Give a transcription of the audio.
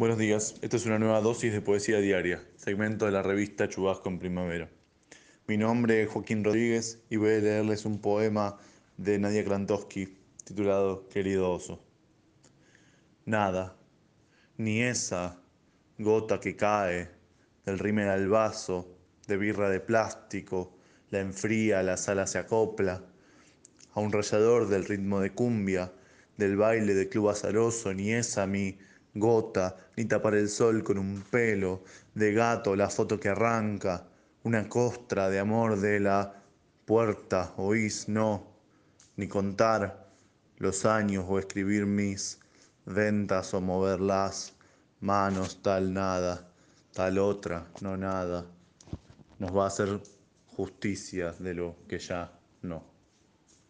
Buenos días, esta es una nueva dosis de poesía diaria, segmento de la revista Chubasco en Primavera. Mi nombre es Joaquín Rodríguez y voy a leerles un poema de Nadia Krantowski titulado Querido oso. Nada, ni esa gota que cae del rímel al vaso de birra de plástico, la enfría, la sala se acopla a un rayador del ritmo de cumbia, del baile de club azaroso, ni esa mi gota, ni tapar el sol con un pelo, de gato la foto que arranca, una costra de amor de la puerta, oís, no, ni contar los años o escribir mis ventas o mover las manos, tal nada, tal otra, no nada, nos va a hacer justicia de lo que ya no.